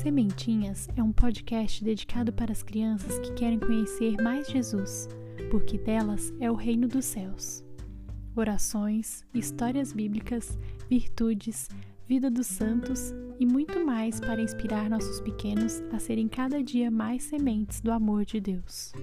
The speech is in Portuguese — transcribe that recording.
Sementinhas é um podcast dedicado para as crianças que querem conhecer mais Jesus, porque delas é o reino dos céus. Orações, histórias bíblicas, virtudes, vida dos santos e muito mais para inspirar nossos pequenos a serem cada dia mais sementes do amor de Deus.